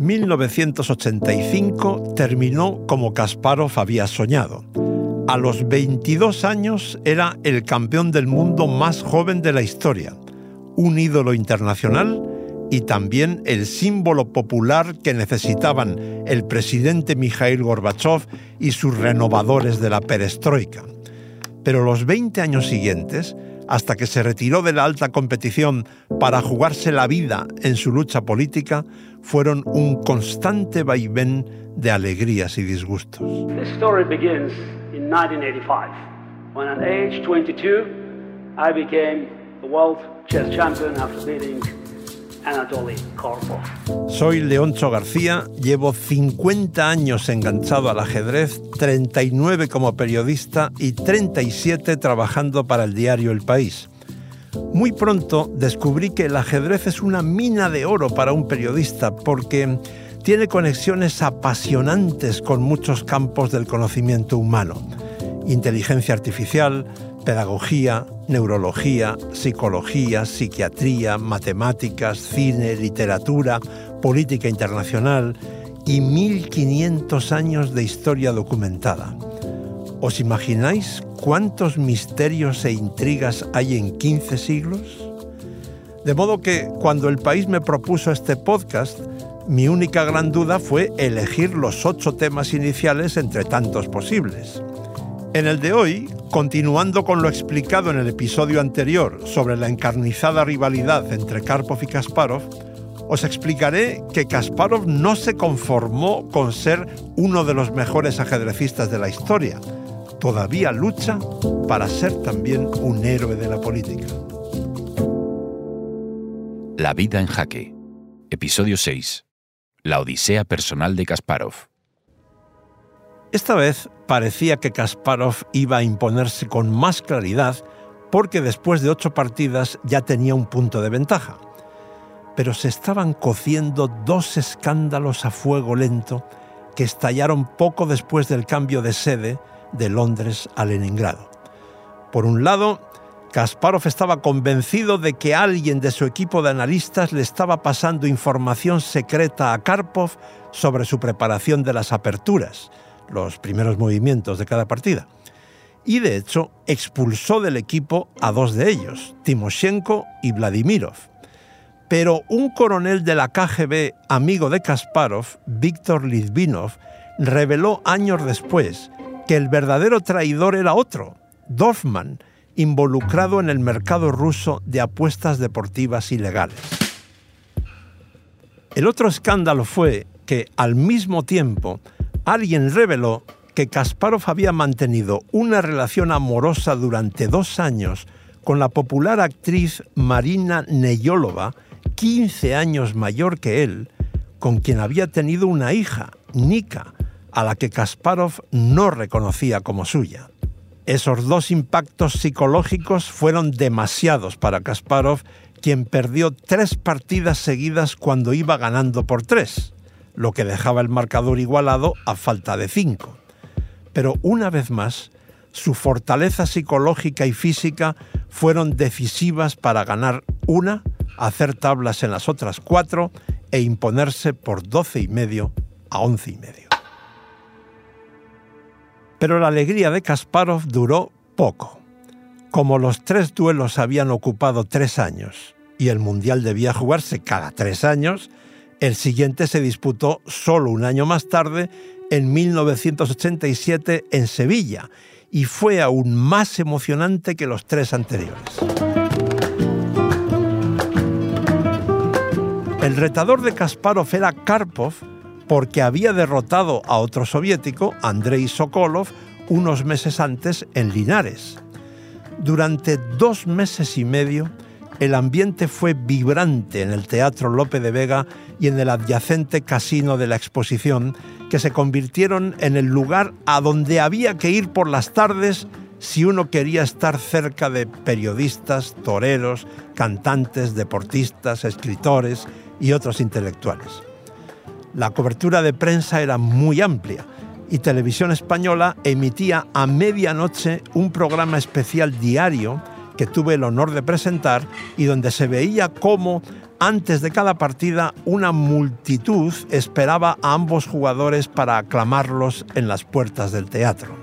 1985 terminó como Kasparov había soñado. A los 22 años era el campeón del mundo más joven de la historia, un ídolo internacional y también el símbolo popular que necesitaban el presidente Mikhail Gorbachev y sus renovadores de la perestroika. Pero los 20 años siguientes, hasta que se retiró de la alta competición para jugarse la vida en su lucha política, fueron un constante vaivén de alegrías y disgustos. This story begins in 1985, when at age 22 I became the world chess champion after beating Anatoly Karpov. Soy Leoncho García, llevo 50 años enganchado al ajedrez, 39 como periodista y 37 trabajando para el diario El País. Muy pronto descubrí que el ajedrez es una mina de oro para un periodista porque tiene conexiones apasionantes con muchos campos del conocimiento humano. Inteligencia artificial, pedagogía, neurología, psicología, psiquiatría, matemáticas, cine, literatura, política internacional y 1500 años de historia documentada. ¿Os imagináis cuántos misterios e intrigas hay en 15 siglos? De modo que cuando el país me propuso este podcast, mi única gran duda fue elegir los ocho temas iniciales entre tantos posibles. En el de hoy, continuando con lo explicado en el episodio anterior sobre la encarnizada rivalidad entre Karpov y Kasparov, os explicaré que Kasparov no se conformó con ser uno de los mejores ajedrecistas de la historia. Todavía lucha para ser también un héroe de la política. La vida en jaque. Episodio 6. La odisea personal de Kasparov. Esta vez parecía que Kasparov iba a imponerse con más claridad porque después de ocho partidas ya tenía un punto de ventaja. Pero se estaban cociendo dos escándalos a fuego lento que estallaron poco después del cambio de sede de Londres a Leningrado. Por un lado, Kasparov estaba convencido de que alguien de su equipo de analistas le estaba pasando información secreta a Karpov sobre su preparación de las aperturas, los primeros movimientos de cada partida. Y de hecho expulsó del equipo a dos de ellos, Timoshenko y Vladimirov. Pero un coronel de la KGB, amigo de Kasparov, Víctor Litvinov, reveló años después que el verdadero traidor era otro, Dorfman, involucrado en el mercado ruso de apuestas deportivas ilegales. El otro escándalo fue que, al mismo tiempo, alguien reveló que Kasparov había mantenido una relación amorosa durante dos años con la popular actriz Marina Neyolova, 15 años mayor que él, con quien había tenido una hija, Nika, a la que Kasparov no reconocía como suya. Esos dos impactos psicológicos fueron demasiados para Kasparov, quien perdió tres partidas seguidas cuando iba ganando por tres lo que dejaba el marcador igualado a falta de cinco. Pero una vez más, su fortaleza psicológica y física fueron decisivas para ganar una, hacer tablas en las otras cuatro e imponerse por doce y medio a once y medio. Pero la alegría de Kasparov duró poco. Como los tres duelos habían ocupado tres años y el Mundial debía jugarse cada tres años, el siguiente se disputó solo un año más tarde, en 1987, en Sevilla, y fue aún más emocionante que los tres anteriores. El retador de Kasparov era Karpov porque había derrotado a otro soviético, Andrei Sokolov, unos meses antes en Linares. Durante dos meses y medio, el ambiente fue vibrante en el Teatro Lope de Vega y en el adyacente casino de la exposición, que se convirtieron en el lugar a donde había que ir por las tardes si uno quería estar cerca de periodistas, toreros, cantantes, deportistas, escritores y otros intelectuales. La cobertura de prensa era muy amplia y Televisión Española emitía a medianoche un programa especial diario que tuve el honor de presentar y donde se veía cómo Antes de cada partida, una multitud esperaba a ambos jugadores para aclamarlos en las puertas del teatro.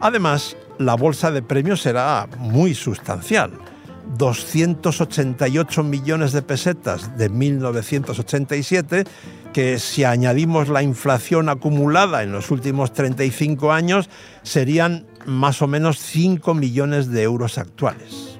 Además, la bolsa de premios era muy sustancial. 288 millones de pesetas de 1987, que si añadimos la inflación acumulada en los últimos 35 años, serían más o menos 5 millones de euros actuales.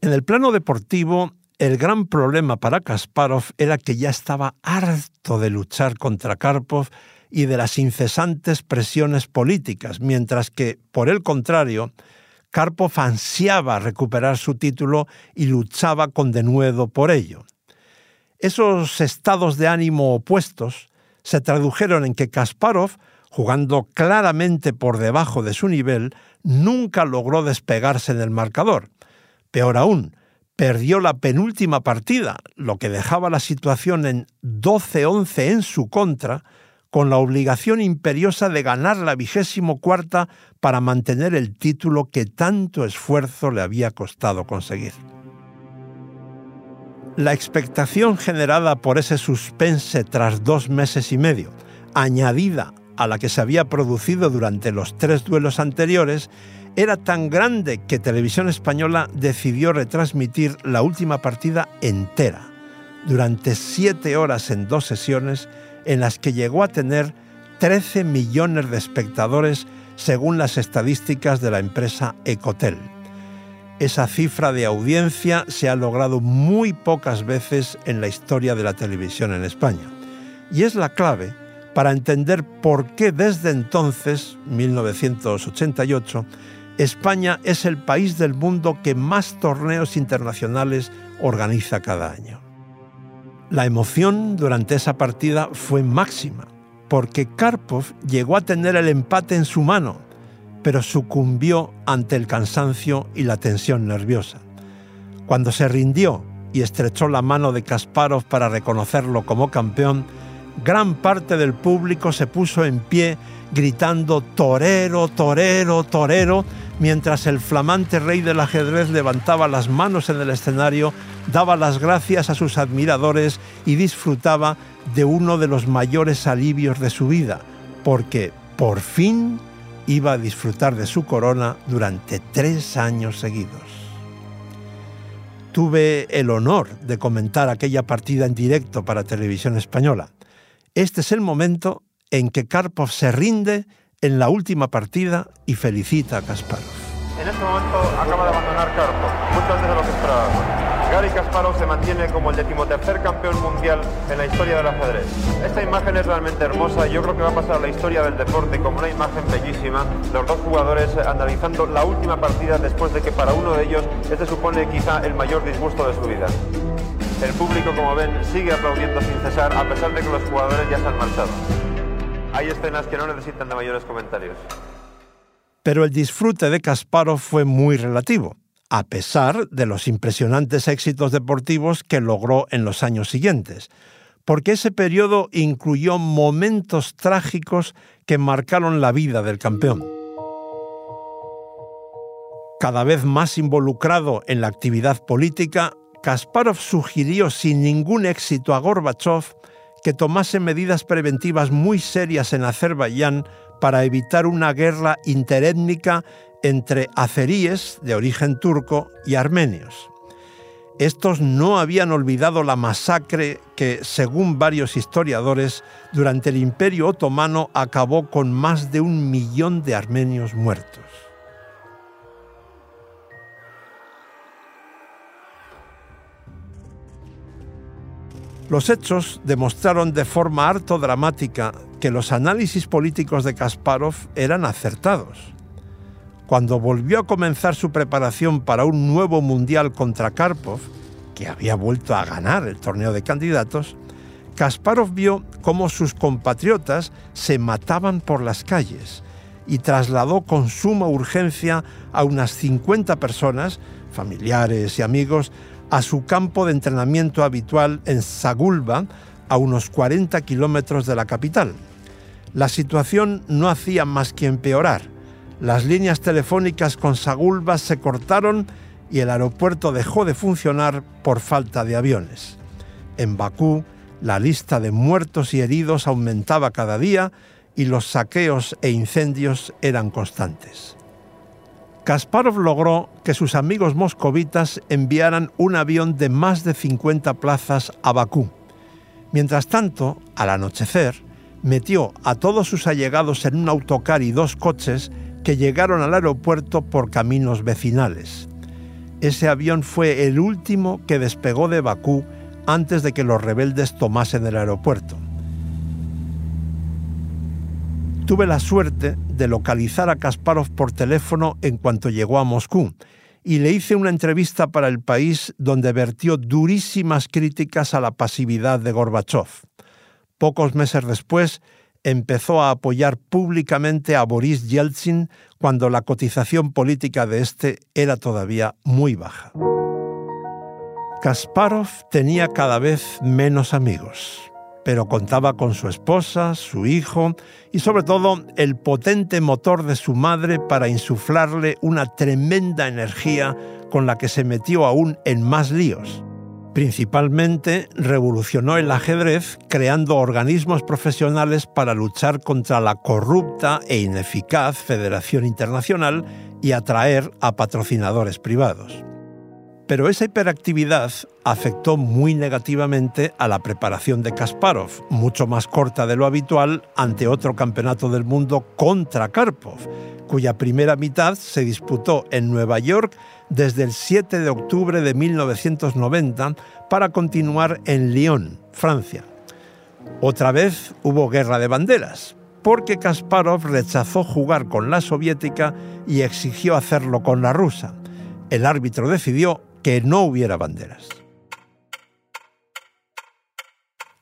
En el plano deportivo, el gran problema para Kasparov era que ya estaba harto de luchar contra Karpov y de las incesantes presiones políticas, mientras que, por el contrario, Karpov ansiaba recuperar su título y luchaba con denuedo por ello. Esos estados de ánimo opuestos se tradujeron en que Kasparov, jugando claramente por debajo de su nivel, nunca logró despegarse en el marcador, Peor aún, perdió la penúltima partida, lo que dejaba la situación en 12-11 en su contra, con la obligación imperiosa de ganar la vigésimo cuarta para mantener el título que tanto esfuerzo le había costado conseguir. La expectación generada por ese suspense tras dos meses y medio, añadida a la que se había producido durante los tres duelos anteriores, era tan grande que Televisión Española decidió retransmitir la última partida entera, durante siete horas en dos sesiones, en las que llegó a tener 13 millones de espectadores según las estadísticas de la empresa Ecotel. Esa cifra de audiencia se ha logrado muy pocas veces en la historia de la televisión en España. Y es la clave para entender por qué desde entonces, 1988, España es el país del mundo que más torneos internacionales organiza cada año. La emoción durante esa partida fue máxima, porque Karpov llegó a tener el empate en su mano, pero sucumbió ante el cansancio y la tensión nerviosa. Cuando se rindió y estrechó la mano de Kasparov para reconocerlo como campeón, gran parte del público se puso en pie gritando torero, torero, torero, mientras el flamante rey del ajedrez levantaba las manos en el escenario, daba las gracias a sus admiradores y disfrutaba de uno de los mayores alivios de su vida, porque por fin iba a disfrutar de su corona durante tres años seguidos. Tuve el honor de comentar aquella partida en directo para Televisión Española. Este es el momento en que Karpov se rinde en la última partida y felicita a Kasparov. En este momento acaba de abandonar Karpov, mucho de lo que esperábamos. Gary Kasparov se mantiene como el decimotercer campeón mundial en la historia del ajedrez. Esta imagen es realmente hermosa y yo creo que va a pasar a la historia del deporte como una imagen bellísima. Los dos jugadores analizando la última partida después de que para uno de ellos este supone quizá el mayor disgusto de su vida. El público, como ven, sigue aplaudiendo sin cesar a pesar de que los jugadores ya se han marchado. Hay escenas que no necesitan de mayores comentarios. Pero el disfrute de Kasparov fue muy relativo, a pesar de los impresionantes éxitos deportivos que logró en los años siguientes, porque ese periodo incluyó momentos trágicos que marcaron la vida del campeón. Cada vez más involucrado en la actividad política, Kasparov sugirió sin ningún éxito a Gorbachev que tomase medidas preventivas muy serias en Azerbaiyán para evitar una guerra interétnica entre azeríes de origen turco y armenios. Estos no habían olvidado la masacre que, según varios historiadores, durante el Imperio Otomano acabó con más de un millón de armenios muertos. Los hechos demostraron de forma harto dramática que los análisis políticos de Kasparov eran acertados. Cuando volvió a comenzar su preparación para un nuevo mundial contra Karpov, que había vuelto a ganar el torneo de candidatos, Kasparov vio cómo sus compatriotas se mataban por las calles y trasladó con suma urgencia a unas 50 personas, familiares y amigos, a su campo de entrenamiento habitual en Sagulba, a unos 40 kilómetros de la capital. La situación no hacía más que empeorar. Las líneas telefónicas con Sagulba se cortaron y el aeropuerto dejó de funcionar por falta de aviones. En Bakú, la lista de muertos y heridos aumentaba cada día y los saqueos e incendios eran constantes. Kasparov logró que sus amigos moscovitas enviaran un avión de más de 50 plazas a Bakú. Mientras tanto, al anochecer, metió a todos sus allegados en un autocar y dos coches que llegaron al aeropuerto por caminos vecinales. Ese avión fue el último que despegó de Bakú antes de que los rebeldes tomasen el aeropuerto. Tuve la suerte de localizar a Kasparov por teléfono en cuanto llegó a Moscú y le hice una entrevista para el país donde vertió durísimas críticas a la pasividad de Gorbachev. Pocos meses después, empezó a apoyar públicamente a Boris Yeltsin cuando la cotización política de este era todavía muy baja. Kasparov tenía cada vez menos amigos, pero contaba con su esposa, su hijo y sobre todo el potente motor de su madre para insuflarle una tremenda energía con la que se metió aún en más líos. Principalmente revolucionó el ajedrez creando organismos profesionales para luchar contra la corrupta e ineficaz Federación Internacional y atraer a patrocinadores privados. Pero esa hiperactividad afectó muy negativamente a la preparación de Kasparov, mucho más corta de lo habitual ante otro campeonato del mundo contra Karpov, cuya primera mitad se disputó en Nueva York desde el 7 de octubre de 1990 para continuar en Lyon, Francia. Otra vez hubo guerra de banderas, porque Kasparov rechazó jugar con la soviética y exigió hacerlo con la rusa. El árbitro decidió que no hubiera banderas.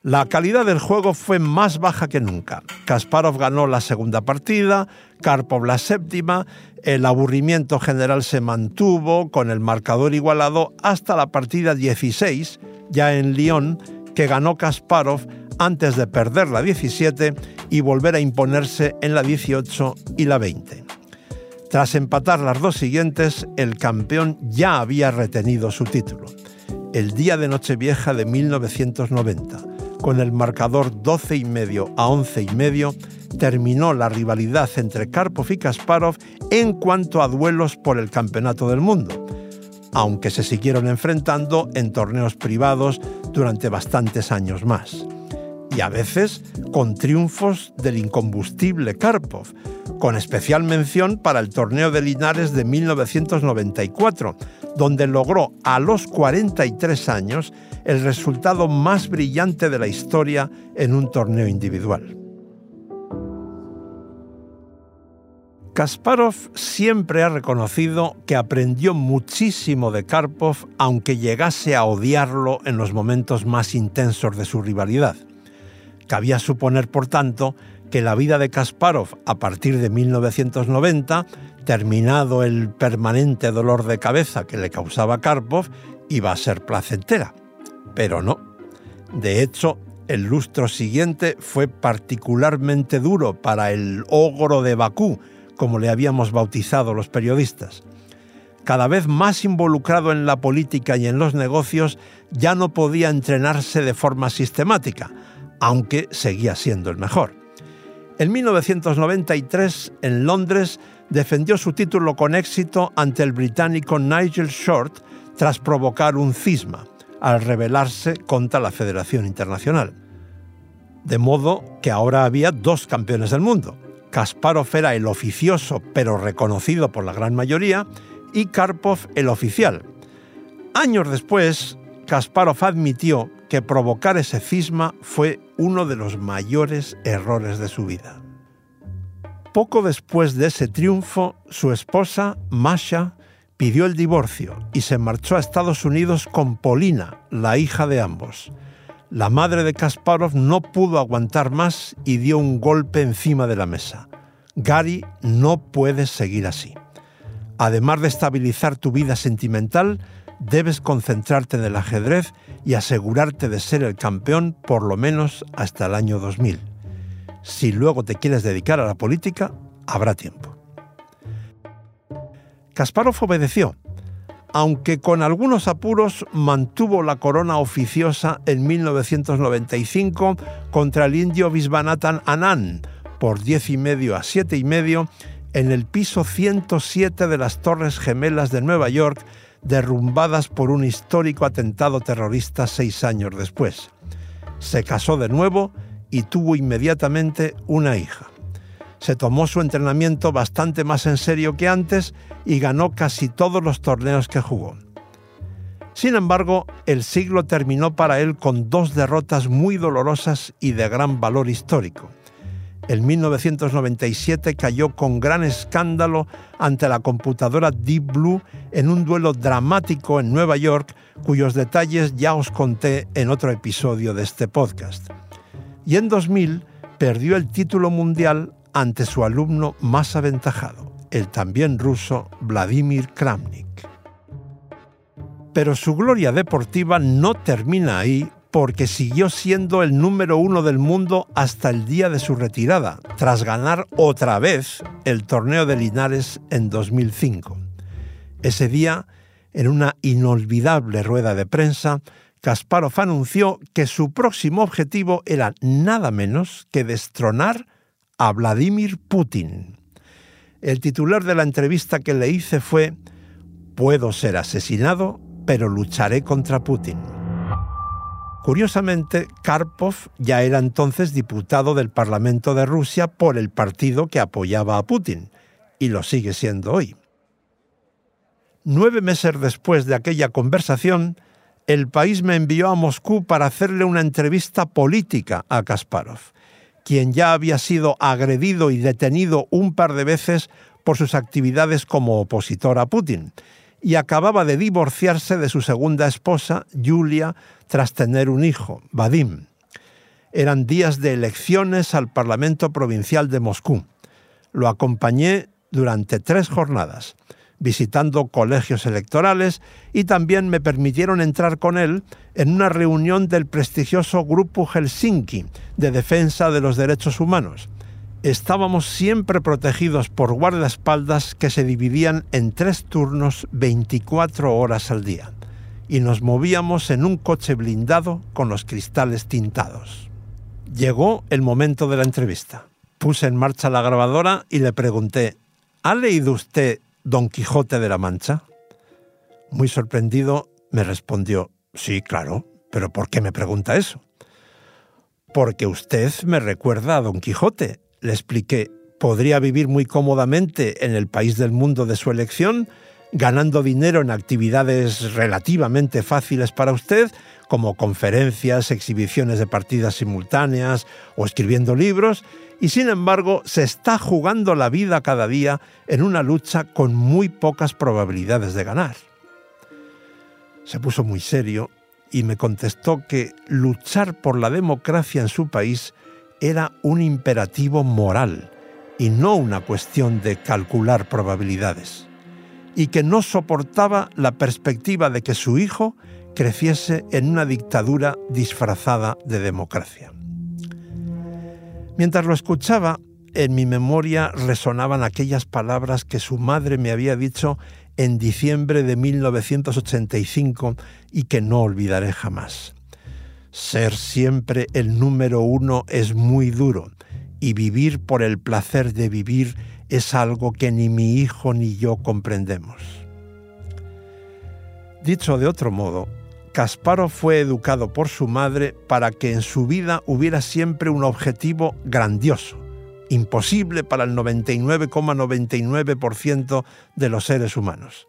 La calidad del juego fue más baja que nunca. Kasparov ganó la segunda partida, Karpov la séptima, el aburrimiento general se mantuvo con el marcador igualado hasta la partida 16, ya en Lyon, que ganó Kasparov antes de perder la 17 y volver a imponerse en la 18 y la 20. Tras empatar las dos siguientes, el campeón ya había retenido su título. El día de Nochevieja de 1990, con el marcador 12 y medio a 11 y medio, terminó la rivalidad entre Karpov y Kasparov en cuanto a duelos por el campeonato del mundo, aunque se siguieron enfrentando en torneos privados durante bastantes años más y a veces con triunfos del incombustible Karpov, con especial mención para el torneo de Linares de 1994, donde logró a los 43 años el resultado más brillante de la historia en un torneo individual. Kasparov siempre ha reconocido que aprendió muchísimo de Karpov, aunque llegase a odiarlo en los momentos más intensos de su rivalidad. Cabía suponer, por tanto, que la vida de Kasparov a partir de 1990, terminado el permanente dolor de cabeza que le causaba Karpov, iba a ser placentera. Pero no. De hecho, el lustro siguiente fue particularmente duro para el ogro de Bakú, como le habíamos bautizado los periodistas. Cada vez más involucrado en la política y en los negocios, ya no podía entrenarse de forma sistemática, aunque seguía siendo el mejor. En 1993, en Londres, defendió su título con éxito ante el británico Nigel Short tras provocar un cisma al rebelarse contra la Federación Internacional. De modo que ahora había dos campeones del mundo. Kasparov era el oficioso pero reconocido por la gran mayoría y Karpov el oficial. Años después, Kasparov admitió que provocar ese cisma fue uno de los mayores errores de su vida. Poco después de ese triunfo, su esposa, Masha, pidió el divorcio y se marchó a Estados Unidos con Polina, la hija de ambos. La madre de Kasparov no pudo aguantar más y dio un golpe encima de la mesa. Gary, no puedes seguir así. Además de estabilizar tu vida sentimental, debes concentrarte en el ajedrez y asegurarte de ser el campeón por lo menos hasta el año 2000. Si luego te quieres dedicar a la política, habrá tiempo. Kasparov obedeció, aunque con algunos apuros mantuvo la corona oficiosa en 1995 contra el indio Visvanathan Anand por 10 y medio a 7 y medio en el piso 107 de las Torres Gemelas de Nueva York, derrumbadas por un histórico atentado terrorista seis años después. Se casó de nuevo y tuvo inmediatamente una hija. Se tomó su entrenamiento bastante más en serio que antes y ganó casi todos los torneos que jugó. Sin embargo, el siglo terminó para él con dos derrotas muy dolorosas y de gran valor histórico. En 1997 cayó con gran escándalo ante la computadora Deep Blue en un duelo dramático en Nueva York, cuyos detalles ya os conté en otro episodio de este podcast. Y en 2000 perdió el título mundial ante su alumno más aventajado, el también ruso Vladimir Kramnik. Pero su gloria deportiva no termina ahí porque siguió siendo el número uno del mundo hasta el día de su retirada, tras ganar otra vez el torneo de Linares en 2005. Ese día, en una inolvidable rueda de prensa, Kasparov anunció que su próximo objetivo era nada menos que destronar a Vladimir Putin. El titular de la entrevista que le hice fue Puedo ser asesinado, pero lucharé contra Putin. Curiosamente, Karpov ya era entonces diputado del Parlamento de Rusia por el partido que apoyaba a Putin, y lo sigue siendo hoy. Nueve meses después de aquella conversación, el país me envió a Moscú para hacerle una entrevista política a Kasparov, quien ya había sido agredido y detenido un par de veces por sus actividades como opositor a Putin, y acababa de divorciarse de su segunda esposa, Julia, tras tener un hijo, Vadim. Eran días de elecciones al Parlamento Provincial de Moscú. Lo acompañé durante tres jornadas, visitando colegios electorales y también me permitieron entrar con él en una reunión del prestigioso Grupo Helsinki de Defensa de los Derechos Humanos estábamos siempre protegidos por guardaespaldas que se dividían en tres turnos 24 horas al día y nos movíamos en un coche blindado con los cristales tintados. Llegó el momento de la entrevista. Puse en marcha la grabadora y le pregunté, ¿ha leído usted Don Quijote de la Mancha? Muy sorprendido me respondió, sí, claro, pero ¿por qué me pregunta eso? Porque usted me recuerda a Don Quijote le expliqué, podría vivir muy cómodamente en el país del mundo de su elección, ganando dinero en actividades relativamente fáciles para usted, como conferencias, exhibiciones de partidas simultáneas o escribiendo libros, y sin embargo se está jugando la vida cada día en una lucha con muy pocas probabilidades de ganar. Se puso muy serio y me contestó que luchar por la democracia en su país era un imperativo moral y no una cuestión de calcular probabilidades, y que no soportaba la perspectiva de que su hijo creciese en una dictadura disfrazada de democracia. Mientras lo escuchaba, en mi memoria resonaban aquellas palabras que su madre me había dicho en diciembre de 1985 y que no olvidaré jamás. Ser siempre el número uno es muy duro y vivir por el placer de vivir es algo que ni mi hijo ni yo comprendemos. Dicho de otro modo, Kasparov fue educado por su madre para que en su vida hubiera siempre un objetivo grandioso, imposible para el 99,99% de los seres humanos.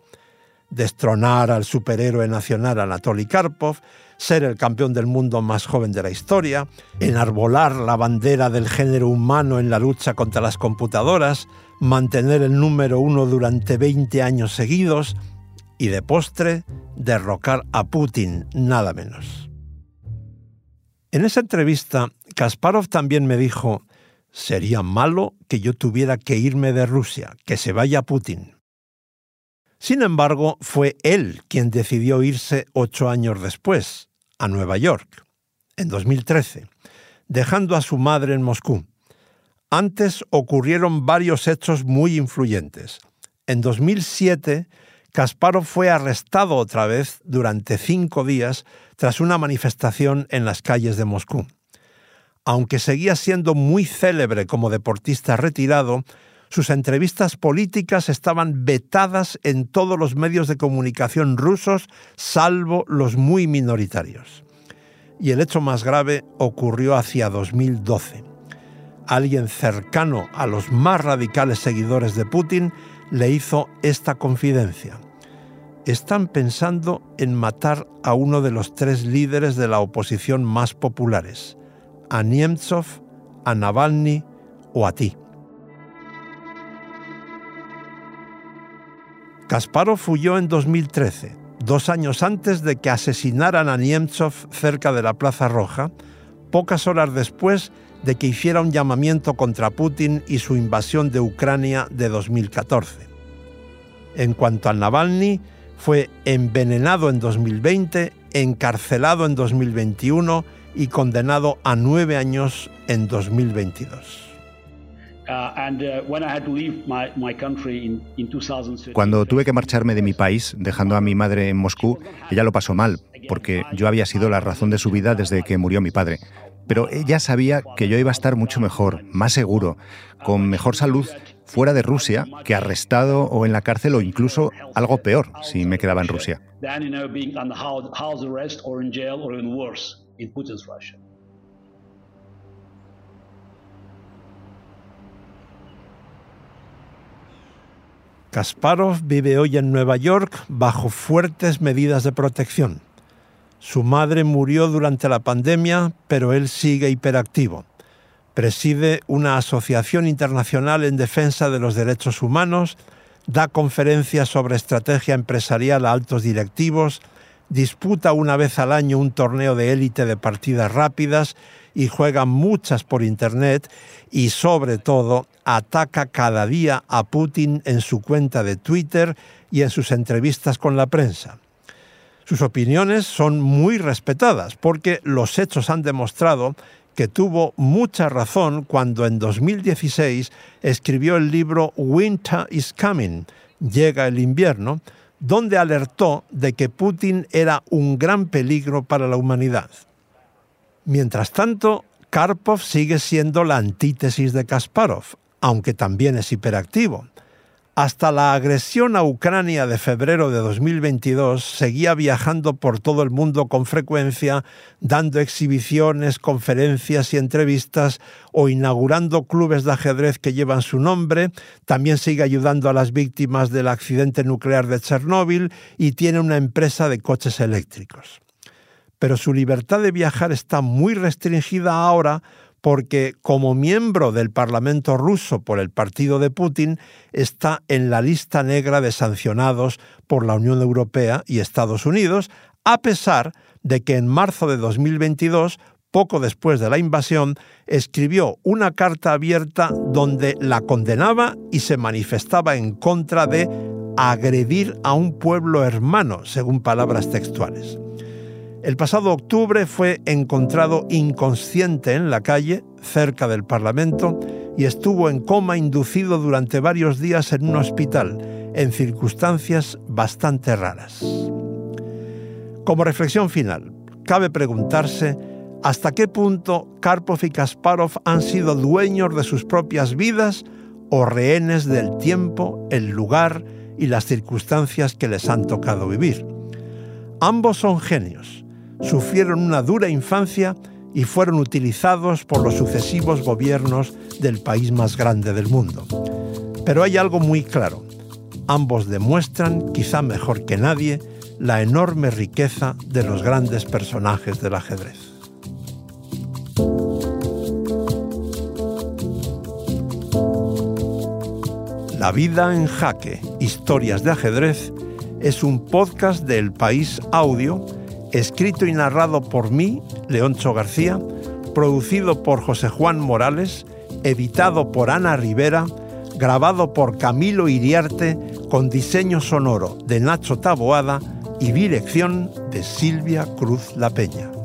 Destronar al superhéroe nacional Anatoly Karpov, ser el campeón del mundo más joven de la historia, enarbolar la bandera del género humano en la lucha contra las computadoras, mantener el número uno durante 20 años seguidos y de postre derrocar a Putin, nada menos. En esa entrevista, Kasparov también me dijo, sería malo que yo tuviera que irme de Rusia, que se vaya Putin. Sin embargo, fue él quien decidió irse ocho años después, a Nueva York en 2013, dejando a su madre en Moscú. Antes ocurrieron varios hechos muy influyentes. En 2007, Kasparov fue arrestado otra vez durante cinco días tras una manifestación en las calles de Moscú. Aunque seguía siendo muy célebre como deportista retirado, sus entrevistas políticas estaban vetadas en todos los medios de comunicación rusos, salvo los muy minoritarios. Y el hecho más grave ocurrió hacia 2012. Alguien cercano a los más radicales seguidores de Putin le hizo esta confidencia. Están pensando en matar a uno de los tres líderes de la oposición más populares, a Nemtsov, a Navalny o a ti. Kasparov huyó en 2013, dos años antes de que asesinaran a Nemtsov cerca de la Plaza Roja, pocas horas después de que hiciera un llamamiento contra Putin y su invasión de Ucrania de 2014. En cuanto a Navalny, fue envenenado en 2020, encarcelado en 2021 y condenado a nueve años en 2022. Cuando tuve que marcharme de mi país, dejando a mi madre en Moscú, ella lo pasó mal, porque yo había sido la razón de su vida desde que murió mi padre. Pero ella sabía que yo iba a estar mucho mejor, más seguro, con mejor salud fuera de Rusia que arrestado o en la cárcel o incluso algo peor si me quedaba en Rusia. Kasparov vive hoy en Nueva York bajo fuertes medidas de protección. Su madre murió durante la pandemia, pero él sigue hiperactivo. Preside una asociación internacional en defensa de los derechos humanos, da conferencias sobre estrategia empresarial a altos directivos, disputa una vez al año un torneo de élite de partidas rápidas y juega muchas por Internet y sobre todo ataca cada día a Putin en su cuenta de Twitter y en sus entrevistas con la prensa. Sus opiniones son muy respetadas porque los hechos han demostrado que tuvo mucha razón cuando en 2016 escribió el libro Winter is Coming, Llega el invierno, donde alertó de que Putin era un gran peligro para la humanidad. Mientras tanto, Karpov sigue siendo la antítesis de Kasparov, aunque también es hiperactivo. Hasta la agresión a Ucrania de febrero de 2022 seguía viajando por todo el mundo con frecuencia, dando exhibiciones, conferencias y entrevistas o inaugurando clubes de ajedrez que llevan su nombre. También sigue ayudando a las víctimas del accidente nuclear de Chernóbil y tiene una empresa de coches eléctricos. Pero su libertad de viajar está muy restringida ahora porque como miembro del Parlamento ruso por el partido de Putin está en la lista negra de sancionados por la Unión Europea y Estados Unidos, a pesar de que en marzo de 2022 poco después de la invasión, escribió una carta abierta donde la condenaba y se manifestaba en contra de agredir a un pueblo hermano, según palabras textuales. El pasado octubre fue encontrado inconsciente en la calle, cerca del Parlamento, y estuvo en coma inducido durante varios días en un hospital, en circunstancias bastante raras. Como reflexión final, cabe preguntarse hasta qué punto Karpov y Kasparov han sido dueños de sus propias vidas o rehenes del tiempo, el lugar y las circunstancias que les han tocado vivir. Ambos son genios, sufrieron una dura infancia y fueron utilizados por los sucesivos gobiernos del país más grande del mundo. Pero hay algo muy claro. Ambos demuestran, quizá mejor que nadie, la enorme riqueza de los grandes personajes del ajedrez. La vida en jaque, historias de ajedrez, es un podcast del País Audio escrito y narrado por mí, Leoncho García, producido por José Juan Morales, editado por Ana Rivera, grabado por Camilo Iriarte, con diseño sonoro de Nacho Taboada y dirección de Silvia Cruz La Peña.